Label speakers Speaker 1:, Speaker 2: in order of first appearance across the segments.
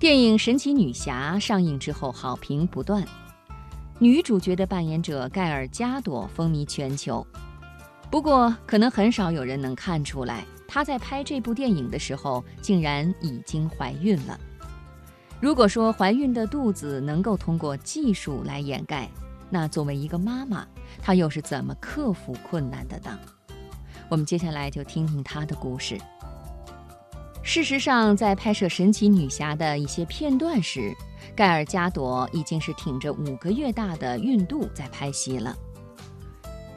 Speaker 1: 电影《神奇女侠》上映之后，好评不断，女主角的扮演者盖尔加朵风靡全球。不过，可能很少有人能看出来，她在拍这部电影的时候，竟然已经怀孕了。如果说怀孕的肚子能够通过技术来掩盖，那作为一个妈妈，她又是怎么克服困难的呢？我们接下来就听听她的故事。事实上，在拍摄《神奇女侠》的一些片段时，盖尔加朵已经是挺着五个月大的孕肚在拍戏了。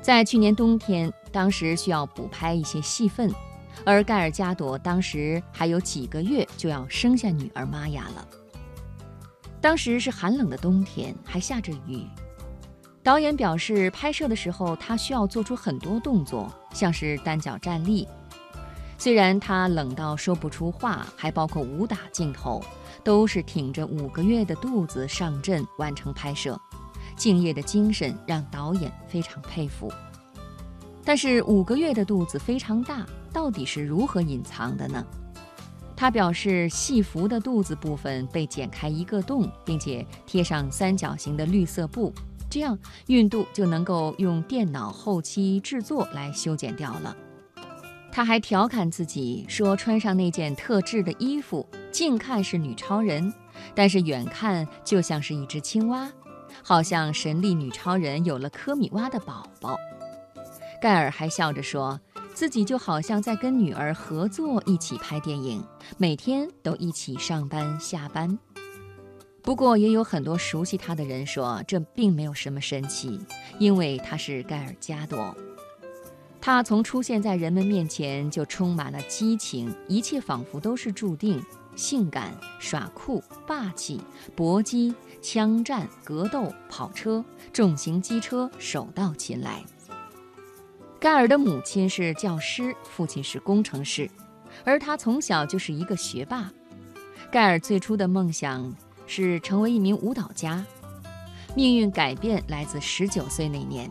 Speaker 1: 在去年冬天，当时需要补拍一些戏份，而盖尔加朵当时还有几个月就要生下女儿玛雅了。当时是寒冷的冬天，还下着雨。导演表示，拍摄的时候他需要做出很多动作，像是单脚站立。虽然他冷到说不出话，还包括武打镜头，都是挺着五个月的肚子上阵完成拍摄，敬业的精神让导演非常佩服。但是五个月的肚子非常大，到底是如何隐藏的呢？他表示，戏服的肚子部分被剪开一个洞，并且贴上三角形的绿色布，这样孕肚就能够用电脑后期制作来修剪掉了。他还调侃自己说：“穿上那件特制的衣服，近看是女超人，但是远看就像是一只青蛙，好像神力女超人有了科米蛙的宝宝。”盖尔还笑着说自己就好像在跟女儿合作一起拍电影，每天都一起上班下班。不过也有很多熟悉他的人说，这并没有什么神奇，因为他是盖尔加朵。他从出现在人们面前就充满了激情，一切仿佛都是注定。性感、耍酷、霸气、搏击、枪战、格斗、跑车、重型机车，手到擒来。盖尔的母亲是教师，父亲是工程师，而他从小就是一个学霸。盖尔最初的梦想是成为一名舞蹈家，命运改变来自十九岁那年。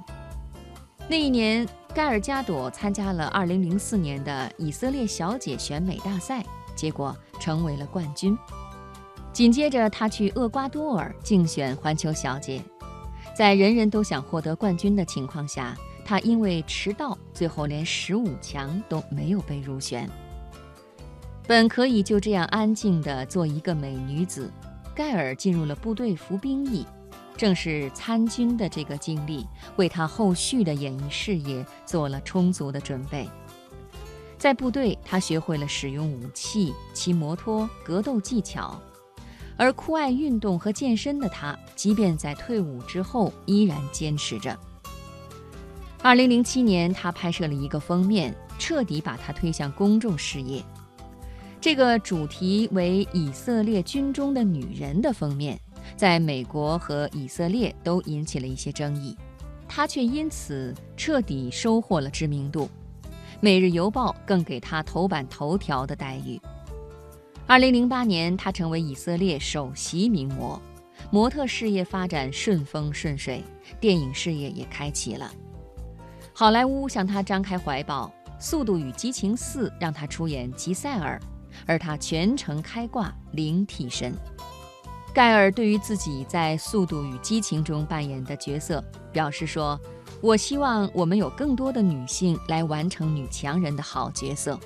Speaker 1: 那一年。盖尔加朵参加了2004年的以色列小姐选美大赛，结果成为了冠军。紧接着，她去厄瓜多尔竞选环球小姐，在人人都想获得冠军的情况下，她因为迟到，最后连十五强都没有被入选。本可以就这样安静地做一个美女子，盖尔进入了部队服兵役。正是参军的这个经历，为他后续的演艺事业做了充足的准备。在部队，他学会了使用武器、骑摩托、格斗技巧。而酷爱运动和健身的他，即便在退伍之后，依然坚持着。二零零七年，他拍摄了一个封面，彻底把他推向公众视野。这个主题为以色列军中的女人的封面。在美国和以色列都引起了一些争议，他却因此彻底收获了知名度。《每日邮报》更给他头版头条的待遇。二零零八年，他成为以色列首席名模，模特事业发展顺风顺水，电影事业也开启了。好莱坞向他张开怀抱，《速度与激情四》让他出演吉赛尔，而他全程开挂，零替身。盖尔对于自己在《速度与激情》中扮演的角色表示说：“我希望我们有更多的女性来完成女强人的好角色。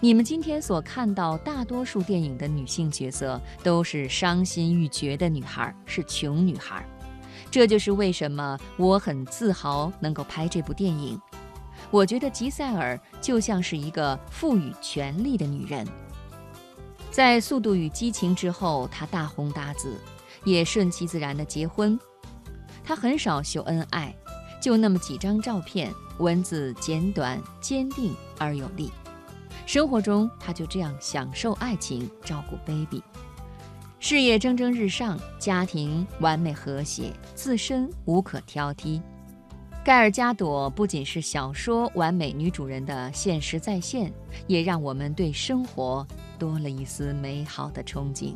Speaker 1: 你们今天所看到大多数电影的女性角色都是伤心欲绝的女孩，是穷女孩。这就是为什么我很自豪能够拍这部电影。我觉得吉赛尔就像是一个赋予权力的女人。”在《速度与激情》之后，他大红大紫，也顺其自然的结婚。他很少秀恩爱，就那么几张照片，文字简短、坚定而有力。生活中，他就这样享受爱情，照顾 baby，事业蒸蒸日上，家庭完美和谐，自身无可挑剔。盖尔加朵不仅是小说完美女主人的现实再现，也让我们对生活多了一丝美好的憧憬。